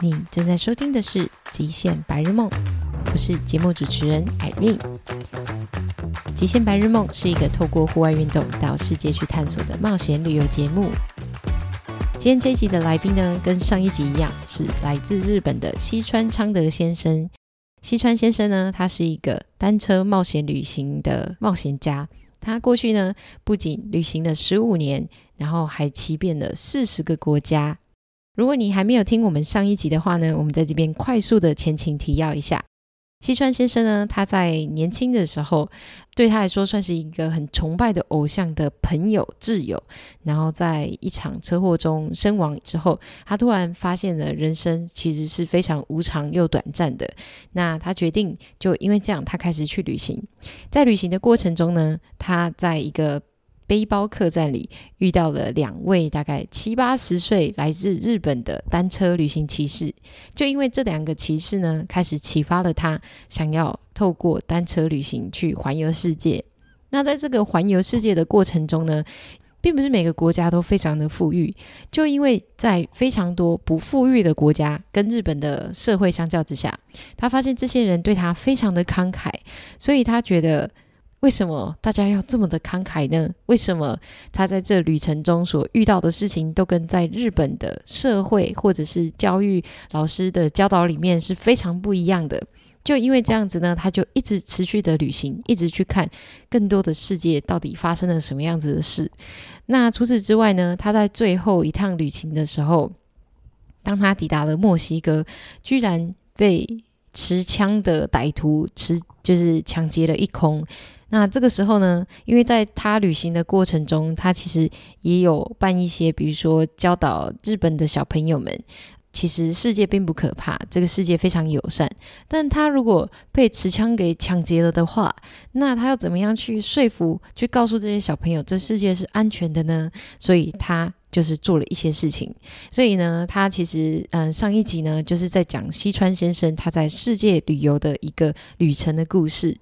你正在收听的是《极限白日梦》，我是节目主持人 Irene。《极限白日梦》是一个透过户外运动到世界去探索的冒险旅游节目。今天这一集的来宾呢，跟上一集一样，是来自日本的西川昌德先生。西川先生呢，他是一个单车冒险旅行的冒险家。他过去呢，不仅旅行了十五年，然后还骑遍了四十个国家。如果你还没有听我们上一集的话呢，我们在这边快速的前情提要一下。西川先生呢，他在年轻的时候，对他来说算是一个很崇拜的偶像的朋友挚友。然后在一场车祸中身亡之后，他突然发现了人生其实是非常无常又短暂的。那他决定就因为这样，他开始去旅行。在旅行的过程中呢，他在一个背包客栈里遇到了两位大概七八十岁来自日本的单车旅行骑士，就因为这两个骑士呢，开始启发了他想要透过单车旅行去环游世界。那在这个环游世界的过程中呢，并不是每个国家都非常的富裕，就因为在非常多不富裕的国家跟日本的社会相较之下，他发现这些人对他非常的慷慨，所以他觉得。为什么大家要这么的慷慨呢？为什么他在这旅程中所遇到的事情都跟在日本的社会或者是教育老师的教导里面是非常不一样的？就因为这样子呢，他就一直持续的旅行，一直去看更多的世界到底发生了什么样子的事。那除此之外呢，他在最后一趟旅行的时候，当他抵达了墨西哥，居然被持枪的歹徒持就是抢劫了一空。那这个时候呢，因为在他旅行的过程中，他其实也有办一些，比如说教导日本的小朋友们，其实世界并不可怕，这个世界非常友善。但他如果被持枪给抢劫了的话，那他要怎么样去说服、去告诉这些小朋友，这世界是安全的呢？所以他就是做了一些事情。所以呢，他其实嗯，上一集呢，就是在讲西川先生他在世界旅游的一个旅程的故事。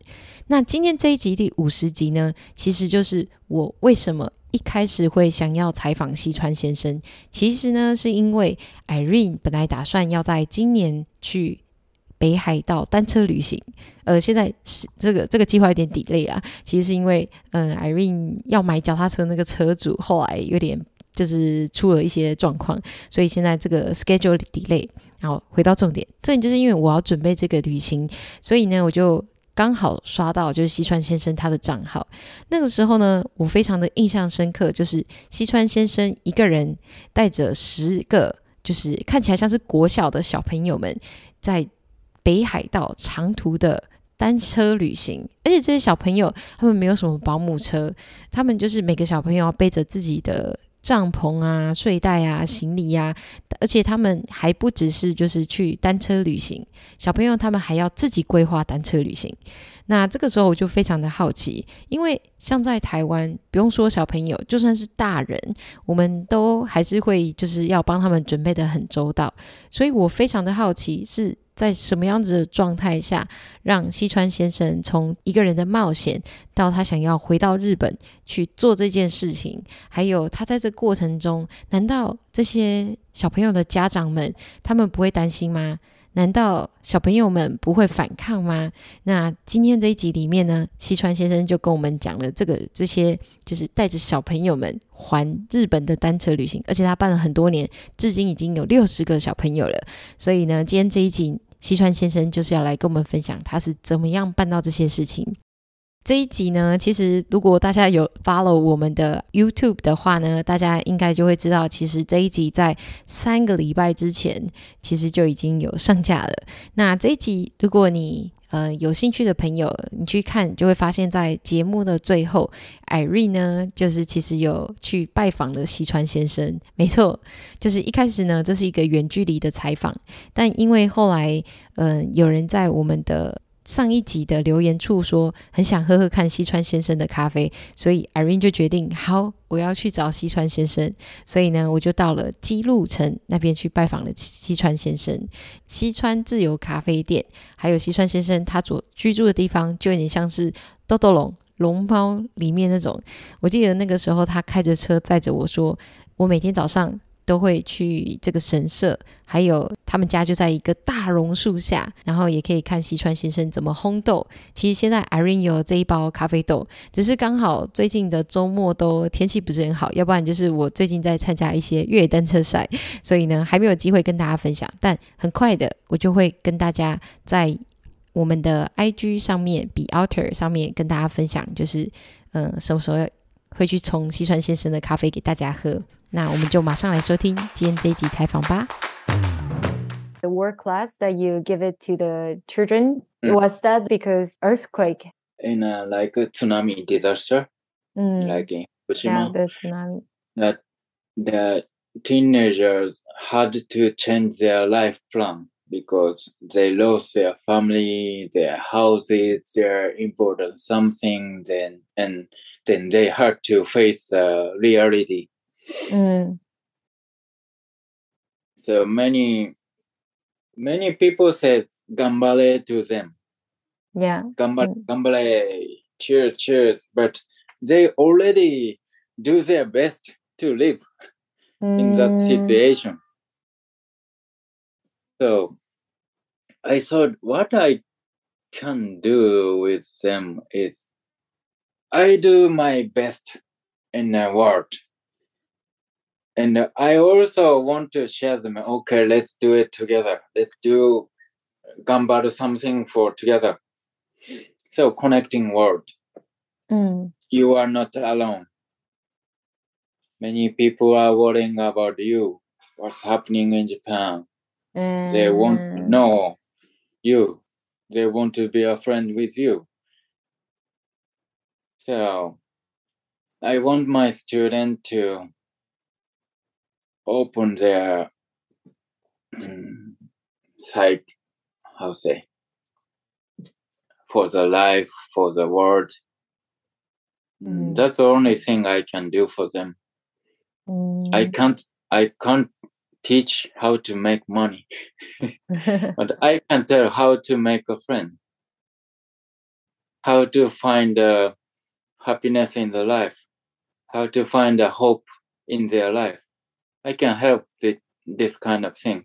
那今天这一集第五十集呢，其实就是我为什么一开始会想要采访西川先生。其实呢，是因为 Irene 本来打算要在今年去北海道单车旅行，呃，现在是这个这个计划有点 delay 啊。其实是因为，嗯，Irene 要买脚踏车那个车主后来有点就是出了一些状况，所以现在这个 schedule delay。然后回到重点，重点就是因为我要准备这个旅行，所以呢，我就。刚好刷到就是西川先生他的账号，那个时候呢，我非常的印象深刻，就是西川先生一个人带着十个就是看起来像是国小的小朋友们，在北海道长途的单车旅行，而且这些小朋友他们没有什么保姆车，他们就是每个小朋友要背着自己的。帐篷啊、睡袋啊、行李呀，而且他们还不只是就是去单车旅行，小朋友他们还要自己规划单车旅行。那这个时候我就非常的好奇，因为像在台湾，不用说小朋友，就算是大人，我们都还是会就是要帮他们准备的很周到，所以我非常的好奇是。在什么样子的状态下，让西川先生从一个人的冒险到他想要回到日本去做这件事情，还有他在这过程中，难道这些小朋友的家长们他们不会担心吗？难道小朋友们不会反抗吗？那今天这一集里面呢，西川先生就跟我们讲了这个这些，就是带着小朋友们环日本的单车旅行，而且他办了很多年，至今已经有六十个小朋友了。所以呢，今天这一集。西川先生就是要来跟我们分享他是怎么样办到这些事情。这一集呢，其实如果大家有 follow 我们的 YouTube 的话呢，大家应该就会知道，其实这一集在三个礼拜之前其实就已经有上架了。那这一集，如果你呃，有兴趣的朋友，你去看就会发现，在节目的最后，Irene 呢，就是其实有去拜访了西川先生。没错，就是一开始呢，这是一个远距离的采访，但因为后来，嗯，有人在我们的。上一集的留言处说很想喝喝看西川先生的咖啡，所以 Irene 就决定好，我要去找西川先生。所以呢，我就到了基路城那边去拜访了西川先生。西川自由咖啡店，还有西川先生他所居住的地方，就有点像是豆豆龙龙猫里面那种。我记得那个时候他开着车载着我说，我每天早上都会去这个神社，还有他们家就在一个大榕树下，然后也可以看西川先生怎么烘豆。其实现在 Irene 有这一包咖啡豆，只是刚好最近的周末都天气不是很好，要不然就是我最近在参加一些越野单车赛，所以呢还没有机会跟大家分享。但很快的，我就会跟大家在我们的 IG 上面，Be Outer 上面跟大家分享，就是嗯什么时候会去冲西川先生的咖啡给大家喝。那我们就马上来收听今天这一集采访吧。The world class that you give it to the children mm. was that because earthquake in a, like a tsunami disaster, mm. like in Fukushima. Yeah, the tsunami. That the teenagers had to change their life plan because they lost their family, their houses, their important something, then and then they had to face the reality Mm, So many many people said gambale to them. yeah. Gambale, Mm. gambale, cheers, cheers. But they already do their best to live in that Mm, situation. So I thought what I can do with them is I do my best in the world. And I also want to share them. Okay, let's do it together. Let's do gambaru something for together. So connecting world. mm, You are not alone. Many people are worrying about you. What's happening in Japan? They want to mm, know you. They want to be a friend with you. So I want my student to open their mm, side, how say, for the life, for the world. Mm, Mm. That's the only thing I can do for them. I mm. can't I can't teach how to make money, but I can tell how to make a friend, how to find uh, happiness in the life, how to find a hope in their life. I can help the, this kind of thing.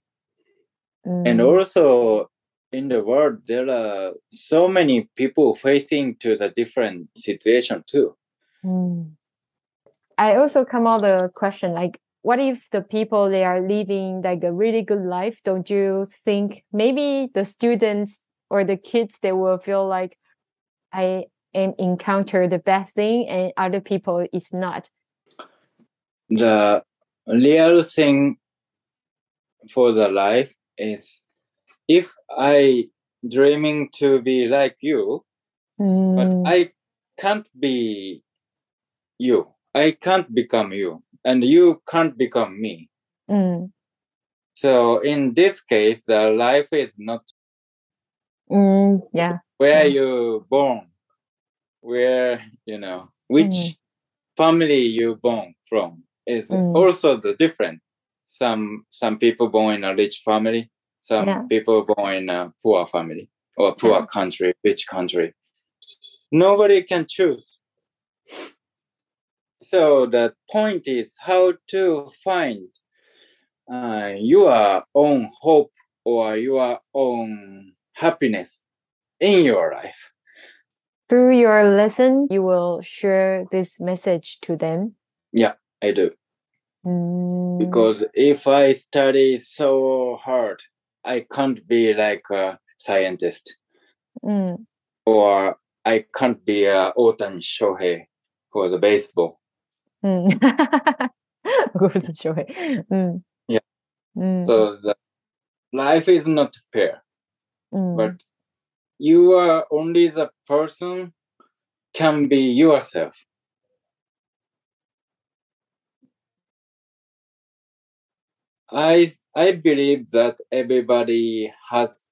And Mm, also in the world, there are so many people facing to the different situation too. mm. I also come out the question like, what if the people they are living like a really good life? Don't you think maybe the students or the kids they will feel like I am encounter the bad thing and other people is not. The real thing for the life is if I dreaming to be like you, but Mm, I can't be you. I can't become you, and you can't become me. mm, So in this case, the life is not mm, yeah. where Yeah. you born, where you know which Mm. family you born from is Mm. also the different. Some some people born in a rich family, some Yeah. people born in a poor family or poor Yeah. country, rich country. Nobody can choose. So the point is how to find uh, your own hope or your own happiness in your life. Through your lesson, you will share this message to them. I do. Mm, Because if I study so hard, I can't be like a scientist mm, or I can't be a Otani Shohei for the baseball. mm. Good joy. Mm. Yeah. Mm, So the life is not fair. mm, but you are only the person can be yourself i i believe that everybody has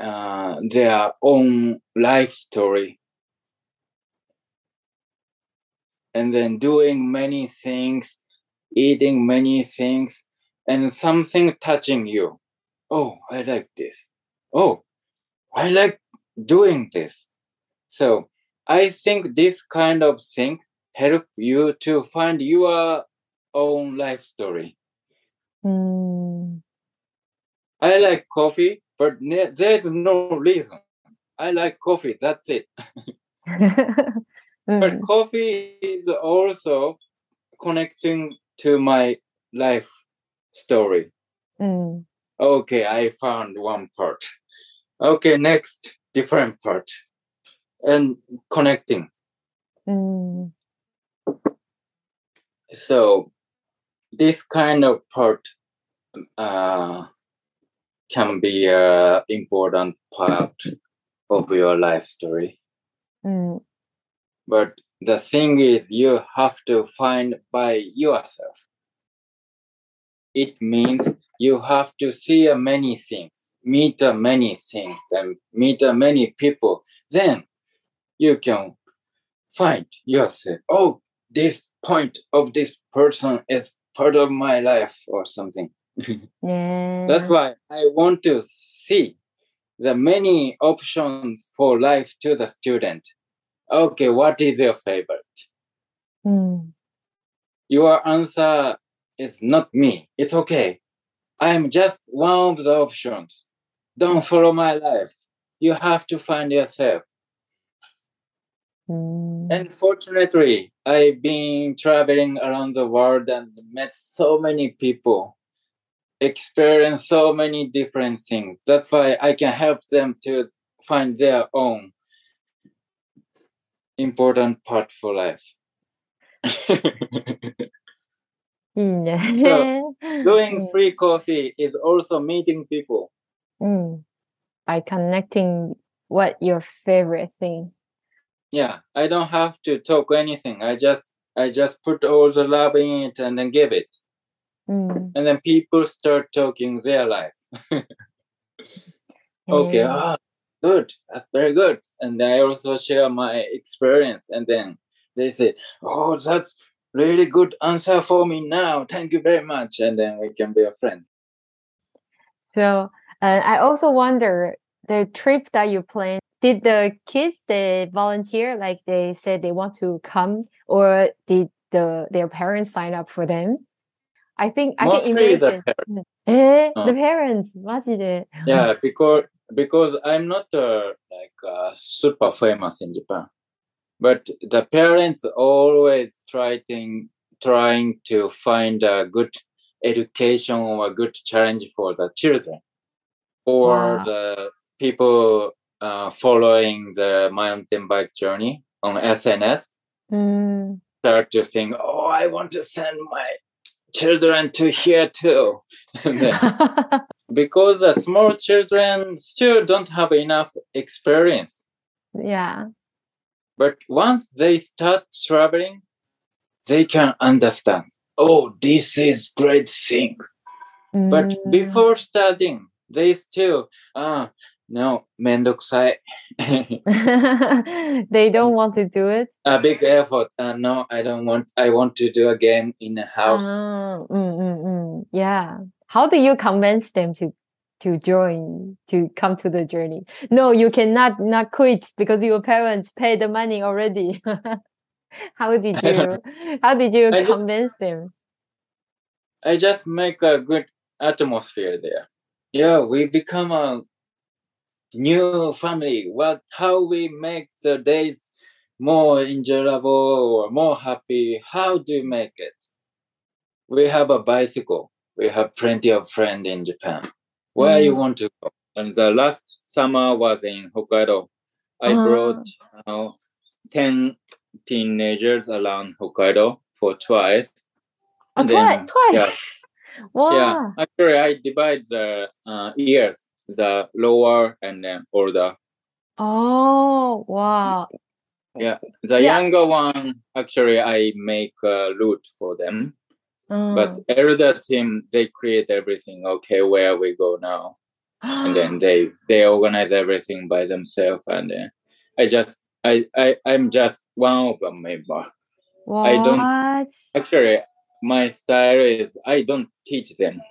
uh, their own life story and then doing many things eating many things and something touching you oh i like this oh I like doing this. So I think this kind of thing help you to find your own life story. Mm. I like coffee, but ne- there's no reason. I like coffee. That's it. But Mm. coffee is also connecting to my life story. Mm. Okay, I found one part. Okay, next, different part. And connecting. Mm. So, this kind of part uh, can be an important part of your life story. Mm. But the thing is, you have to find by yourself. It means you have to see many things, meet many things, and meet many people. Then you can find yourself. Oh, this point of this person is part of my life, or something. Yeah. That's why I want to see the many options for life to the student. Okay, what is your favorite? Mm. Your answer is not me. It's okay. I'm just one of the options. Don't follow my life. You have to find yourself. Mm. And fortunately, I've been traveling around the world and met so many people, experienced so many different things. That's why I can help them to find their own important part for life. so, mm. doing mm. free coffee is also meeting people. Mm. By connecting what your favorite thing yeah i don't have to talk anything. I just i just put all the love in it and then give it. Mm. and then people start talking their life. Okay yeah. ah, good. That's very good. And i also share my experience and then they say oh that's really good answer for me now. Thank you very much. And then we can be a friend. So uh, i also wonder the trip that you plan Did the kids they volunteer? Like they said they want to come, or did the their parents sign up for them? I think I can Mostly the imagine. parents. えー、うん the parents マジで。 Yeah, because because I'm not uh, like uh, super famous in Japan, but the parents always trying trying to find a good education or a good challenge for the children, or Wow. the people uh, following the mountain bike journey on SNS mm. start to think, oh, I want to send my children to here too. because the small children still don't have enough experience. Yeah. But once they start traveling, they can understand, oh, this is great thing. Mm. But before starting, they still, ah, no, mendokusai. they don't want to do it. A big effort. Uh, no, I don't want. I want to do a game in a house. Ah, mm, mm, mm. Yeah. How do you convince them to to join to come to the journey? No, you cannot not quit because your parents pay the money already. how did you? how did you I convince just, them? I just make a good atmosphere there. Yeah, we become a new family. What how we make the days more enjoyable or more happy? How do you make it? We have a bicycle. We have plenty of friends in Japan. Where you Mm. want to go? And the last summer was in Hokkaido. I Ah. brought uh, ten teenagers around Hokkaido for twice. Oh, twi- then- twice. Wow. yeah, actually, I divide the uh, ears, the lower and then older. Oh, wow. Yeah, the Yeah. younger one, actually, I make a route for them. But Mm. elder team, they create everything. Okay, where we go now, and then they they organize everything by themselves. And then I just I I I'm just one of them member. I don't- What? Actually, my style is I don't teach them.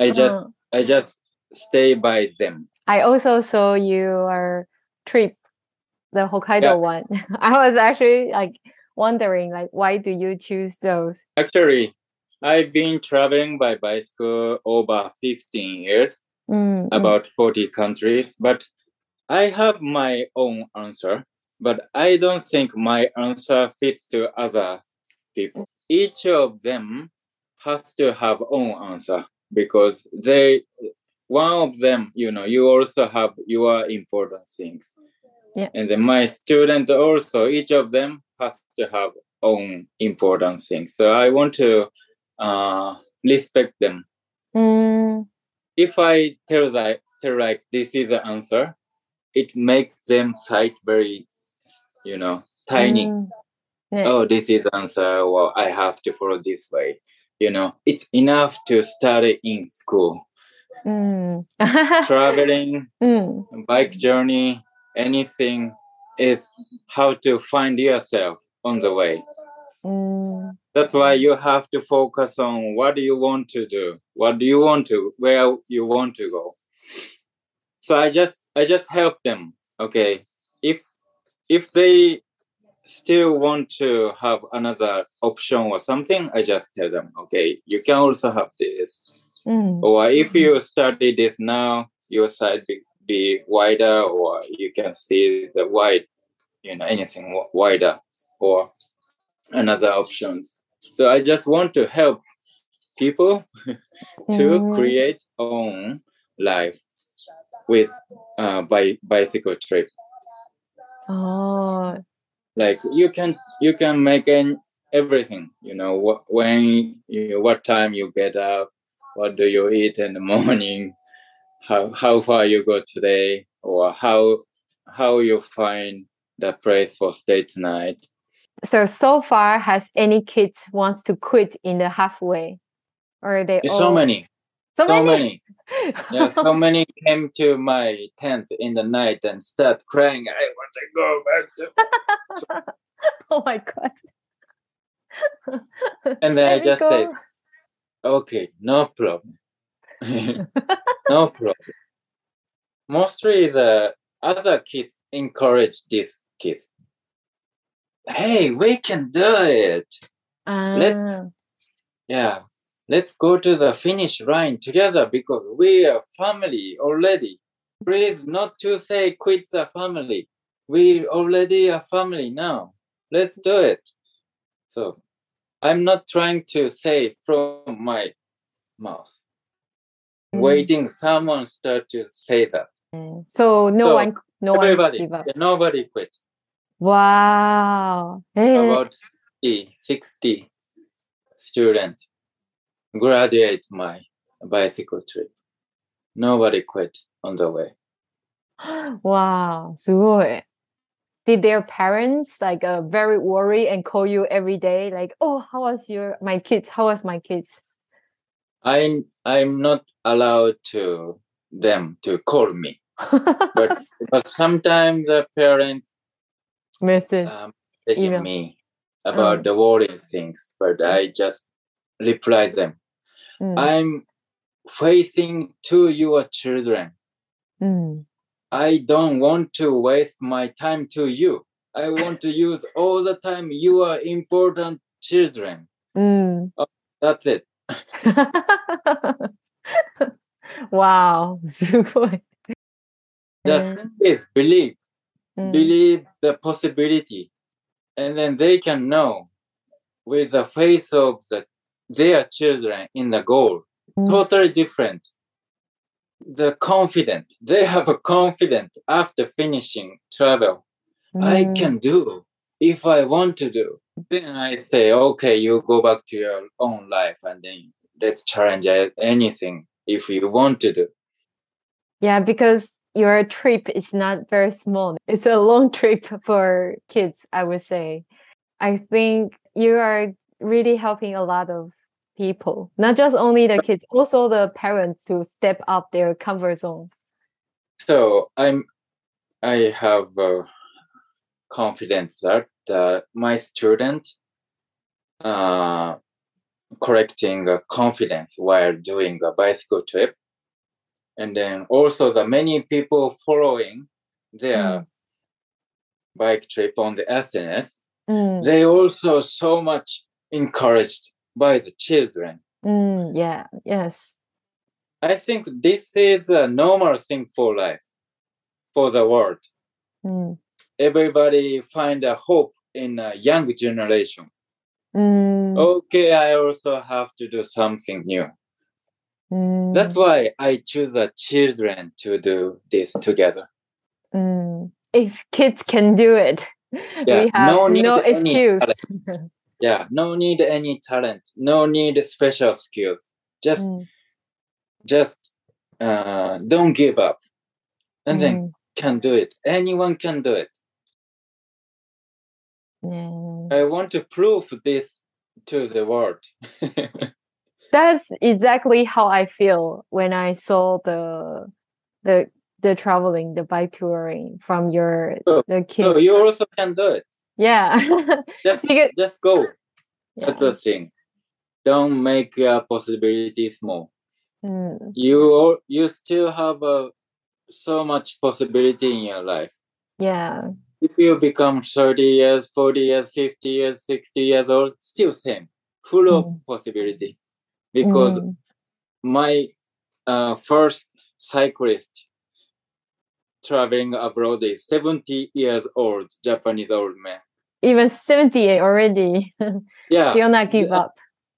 I just Uh, I just stay by them. I also saw your trip, the Hokkaido Yeah. one. I was actually like wondering, like, why do you choose those? Actually, I've been traveling by bicycle over 15 years, Mm, mm. about 40 countries, but I have my own answer, but I don't think my answer fits to other people. Each of them has to have own answer because they one of them, you know, you also have your important things. Yeah. And then my student also, each of them has to have own important things. So I want to uh, respect them. Mm, If I tell that tell like this is the answer, it makes them sight very, you know, tiny. mm. 네. Oh, this is answer. Well, I have to follow this way. You know, it's enough to study in school. Mm. Traveling, mm. bike journey, anything is how to find yourself on the way. Mm. That's why you have to focus on what do you want to do, what do you want to, where you want to go. So I just I just help them. Okay, if if they still want to have another option or something, I just tell them, okay, you can also have this. 음. Or if you study this now, your side be, be wider, or you can see the wide, you know, anything wi- wider, or another options. So I just want to help people to Mm. create own life with uh, by bicycle trip. 어, Like you can you can make an, everything. You know what when you what time you get up, what do you eat in the morning, how how far you go today, or how how you find the place for stay tonight. so so far, has any kids wants to quit in the halfway, or are they There's all so many, so, so many? many. Yeah, so many came to my tent in the night and start crying. I want to go back to. oh my god! And then I Let me just said, go. Okay, no problem. no problem. Mostly the other kids encourage these kids. Hey, we can do it. Let's- Ah, Yeah. Let's go to the finish line together because we are family already. Please not to say quit the family. We already a family now. Let's do it. So I'm not trying to say from my mouth. Mm. Waiting someone start to say that. mm. so no So, one, no Everybody, one give up. nobody quit. Wow. 예. About 60, 60 students graduate my bicycle trip. Nobody quit on the way. wow, すごい. Did their parents like uh, very worry and call you every day like, "Oh, how was your my kids? How was my kids?" i'm I'm not allowed to them to call me, but but sometimes the parents Message. um, messaging me about Mm. the worrying things, but I just reply them. 음, I'm facing to your children. 음. I don't want to waste my time to you. I want to use all the time. You are important children. Mm. Oh, that's it. wow. Just thing believe. Mm. Believe the possibility. And then they can know with the face of the, their children in the goal. Mm. Totally different. The confident, they have a confident after finishing travel. I mm. can do if I want to do. Then I say, okay, you go back to your own life and then let's challenge anything if you want to do. Yeah, because your trip is not very small. It's a long trip for kids, I would say. I think you are really helping a lot of people, not just only the kids, also the parents to step up their comfort zone. So I'm, I have uh, confidence that uh, my student uh, correcting uh, confidence while doing a bicycle trip, and then also the many people following their Mm. bike trip on the SNS. 음, they also so much encouraged by the children. Mm, yeah. Yes. I think this is a normal thing for life, for the world. Mm. Everybody find a hope in a young generation. Mm, Okay, I also have to do something new. mm, That's why I choose the children to do this together. mm. If kids can do it, Yeah, we have no no, need any excuse. Yeah, no need any talent, no need special skills. Just Mm, just uh, don't give up, and then mm, can do it. Anyone can do it. yeah. I want to prove this to the world. That's exactly how I feel when I saw the the the traveling, the bike touring from your Oh, the kids. so you also can do it. Yeah. Just Because- just go. yeah. That's the thing. Don't make your possibility small. Mm, You you still have uh, so much possibility in your life. yeah. If you become 30 years, 40 years, 50 years, 60 years old, still same, full of Mm. possibility. Because Mm, my uh, first cyclist traveling abroad is 70 years old, Japanese old man. Even 78 already. Yeah. Still not give up.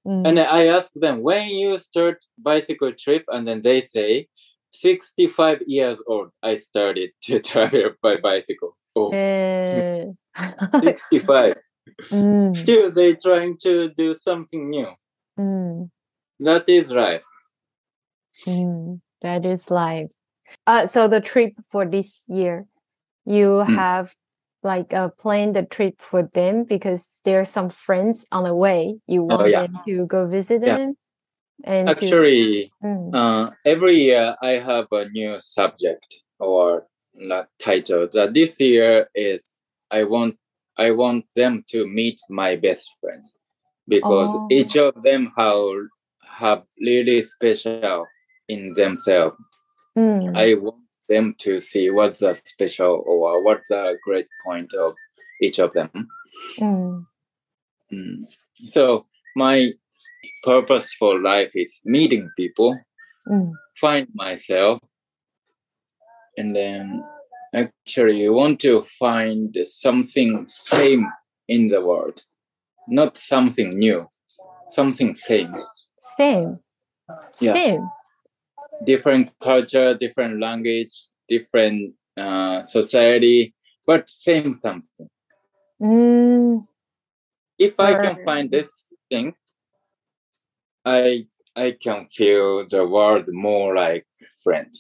Mm, And I ask them when you start bicycle trip, and then they say 65 years old. I started to travel by bicycle. Oh, eh, 65. mm, Still, they trying to do something new. mm, That is life. mm. That is life. Uh, so the trip for this year, you Mm. have like uh, planned the trip for them because there are some friends on the way. You want Oh, yeah. them to go visit Yeah. them, and to- Actually, Mm, uh, every year I have a new subject or not title. That this year is I want I want them to meet my best friends because Oh. each of them have have really special in themselves. mm, I want them to see what's the special or what's the great point of each of them. mm, Mm. So my purpose for life is meeting people, mm, find myself, and then actually want to find something same in the world, not something new, something same. same, Yeah. same. Different culture, different language, different uh, society, but same something. Mm, if I can find this thing, I I can feel the world more like friend.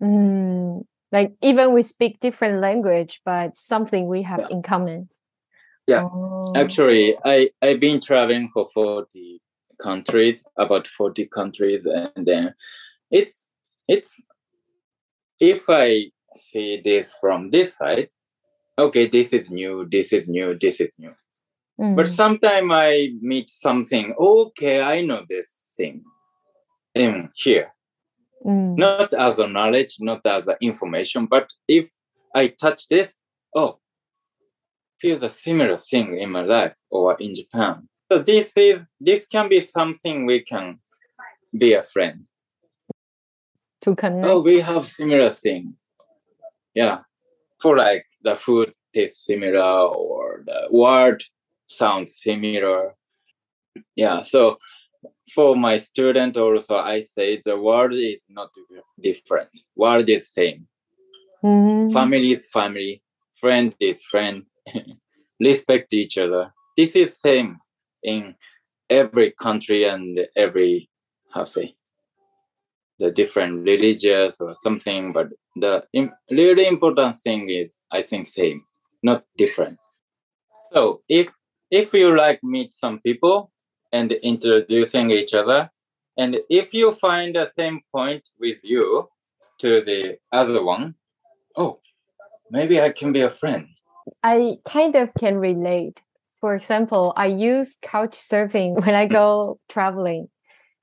mm. Like even we speak different language, but something we have Yeah. in common. Yeah. Oh, Actually, I I've been traveling for forty countries, about forty countries, and then it's it's if I see this from this side, okay, this is new, this is new, this is new. But mm, sometimes I meet something, okay, I know this thing in here. mm, not as a knowledge, not as a information, but if I touch this, oh, feels a similar thing in my life or in Japan. So this is this can be something we can be a friend. To connect. Oh, we have similar thing. Yeah. For like the food tastes similar or the word sounds similar. Yeah. So for my student also I say the word is not different. Word is same. Mhm. Family is family. Friend is friend. Respect each other. This is same in every country and every how say the different religious or something, but the im- really important thing is I think same, not different. So if if you like meet some people and introducing each other, and if you find the same point with you to the other one, oh, maybe I can be a friend. I kind of can relate. For example, I use couch surfing when I go traveling,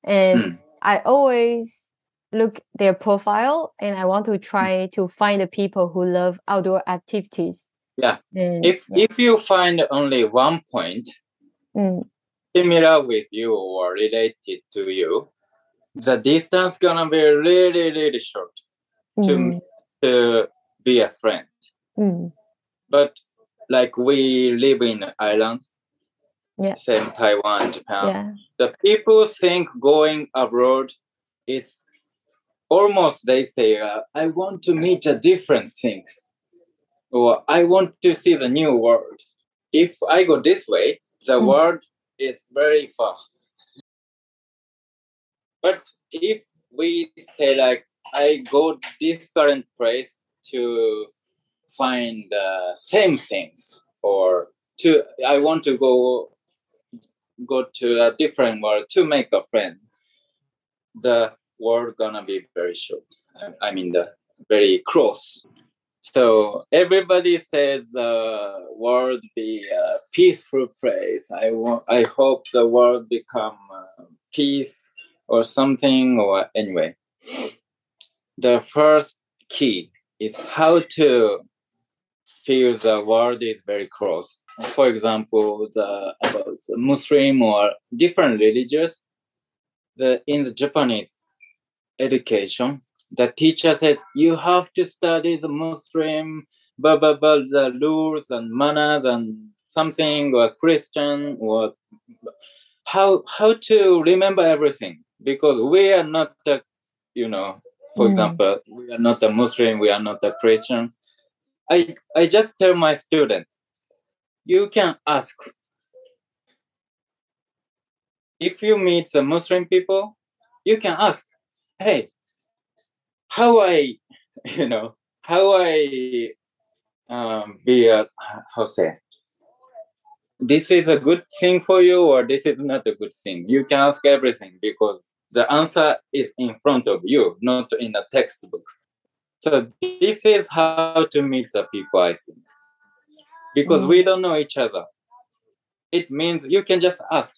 and Mm. I always look their profile and I want to try to find the people who love outdoor activities. Yeah. And If yeah. if you find only one point, Mm, similar with you or related to you, the distance gonna be really, really short to Mm, to be a friend. mm, But like we live in island, Yeah. same Taiwan, Japan. yeah. The people think going abroad is almost they say, uh, I want to meet a different things, or I want to see the new world. If I go this way, the Mm. world is very far. But if we say like I go different place to find uh, same things, or to I want to go go to a different world to make a friend, the world gonna be very short. I- mean the very close. So everybody says the world be a peaceful place. I want. I hope the world become uh, peace or something or anyway. The first key is how to feel the world is very close. For example, the about Muslim or different religions. The in the Japanese education, the teacher says you have to study the Muslim, blah blah blah, the rules and manners and something or Christian or how how to remember everything because we are not the you know for Mm. example we are not a Muslim, we are not a Christian. I I just tell my students you can ask if you meet the Muslim people, you can ask, hey, how I, you know, how I um, be a, how say, this is a good thing for you or this is not a good thing. You can ask everything because the answer is in front of you, not in a textbook. So this is how to meet the people, I think. Because we don't know each other. It means you can just ask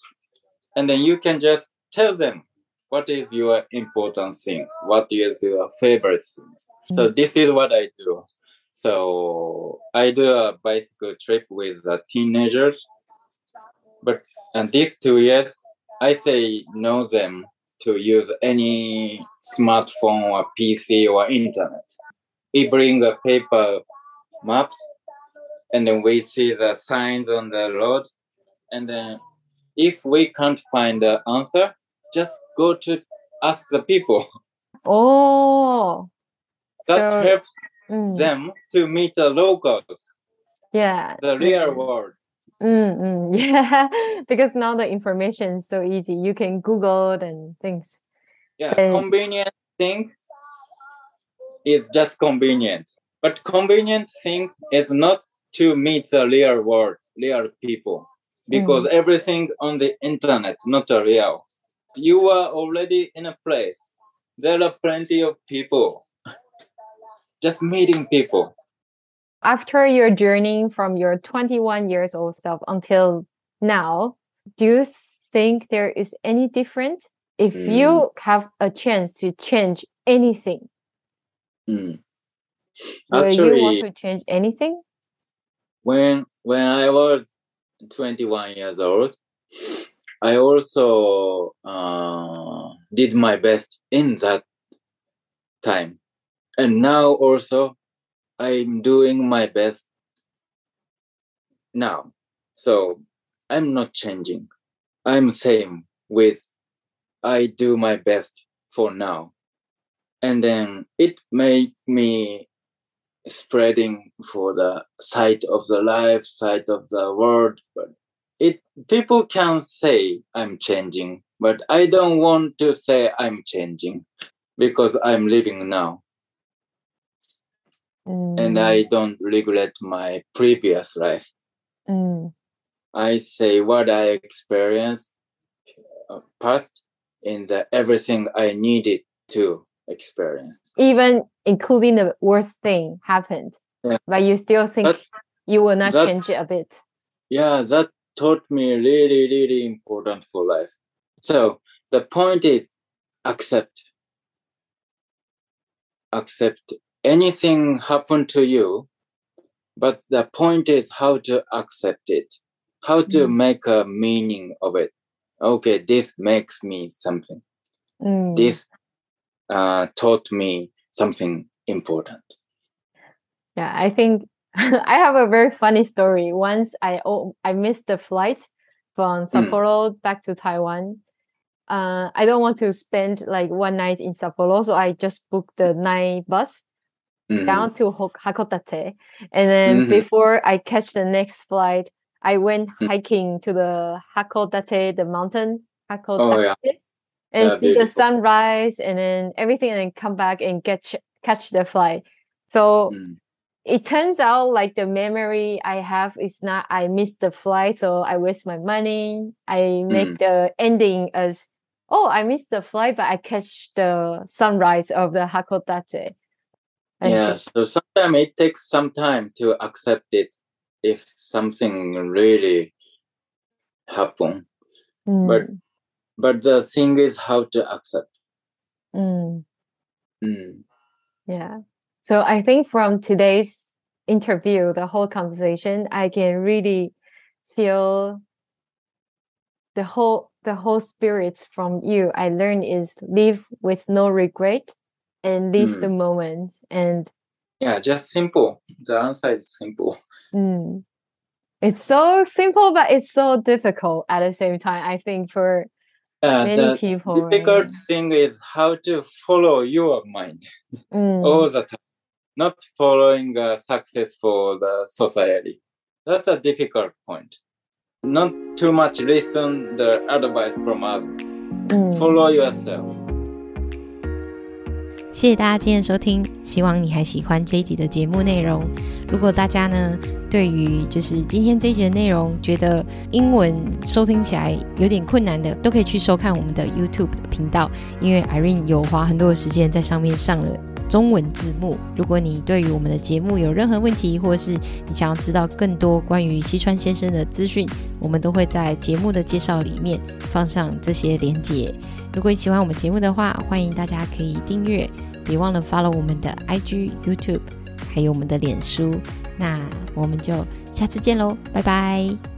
and then you can just tell them what is your important things, what is your favorite things. So hmm. this is what I do. So I do a bicycle trip with the teenagers, but and these two years I say know them to use any smartphone or PC or internet. We bring the paper maps and then we see the signs on the road and then if we can't find the answer, just go to ask the people. Oh, That So- helps mm, them to meet the locals, yeah. the real world. Mm, mm, yeah, because now the information is so easy. You can Google it and things. Yeah, And- convenient thing is just convenient. But convenient thing is not to meet the real world, real people. Because everything on the internet, not a real. You are already in a place. There are plenty of people. Just meeting people. After your journey from your 21 years old self until now, do you think there is any different if you have a chance to change anything? Mm. Will you want to change anything? when when I was 21 years old, I also uh, did my best in that time, and now also I'm doing my best now. So I'm not changing. I'm same with I do my best for now, and then it made me spreading for the side of the life, side of the world. But it people can say I'm changing, but I don't want to say I'm changing because I'm living now and Mm, I don't regret my previous life. mm, I say what I experienced uh, past in the everything I needed to experience. even including the worst thing happened, Yeah. but you still think That's you will not that- change it a bit. yeah that taught me really really important for life so the point is accept accept anything happen to you but the point is how to accept it how to Mm. make a meaning of it okay, this makes me something. Mm. This uh, taught me something important. Yeah, I think I have a very funny story. Once I oh, I missed the flight from Sapporo back to Taiwan. Uh, I don't want to spend like one night in Sapporo, so I just booked the night bus Mhm. down to Hok- Hakodate. And then Mhm. before I catch the next flight, I went Mm. hiking to the Hakodate, the mountain Hakodate, Oh, yeah. and Yeah, see the beautiful. sunrise and then everything, and then come back and get catch the flight. So Mm. It turns out like the memory I have is not I missed the flight, so I waste my money. I make Mm. the ending as oh I missed the flight, but I catch the sunrise of the Hakodate. Yeah, so sometimes it takes some time to accept it if something really happen. but- Mm, But the thing is how to accept. mm, Mm. yeah. So I think from today's interview, the whole conversation, I can really feel the whole the whole spirit from you I learned is live with no regret and live Mm. the moment and Yeah, just simple. The answer is simple. mm, it's so simple but it's so difficult at the same time I think for Yeah, many the people difficult right? thing is how to follow your mind Mm, all the time, not following uh, success for the society. That's a difficult point. Not too much listen the advice from mm. Follow yourself. 谢谢大家今天的收听，希望你还喜欢这一集的节目内容。如果大家呢对于就是今天这一集的内容觉得英文收听起来有点困难的，都可以去收看我们的 YouTube 频道，因为 Irene 有花很多的时间在上面上了中文字幕。如果你对于我们的节目有任何问题，或是你想要知道更多关于西川先生的资讯，我们都会在节目的介绍里面放上这些连结。如果你喜欢我们节目的话，欢迎大家可以订阅，别忘了 follow 我们的 IG、YouTube，还有我们的脸书。那我们就下次见喽，拜拜。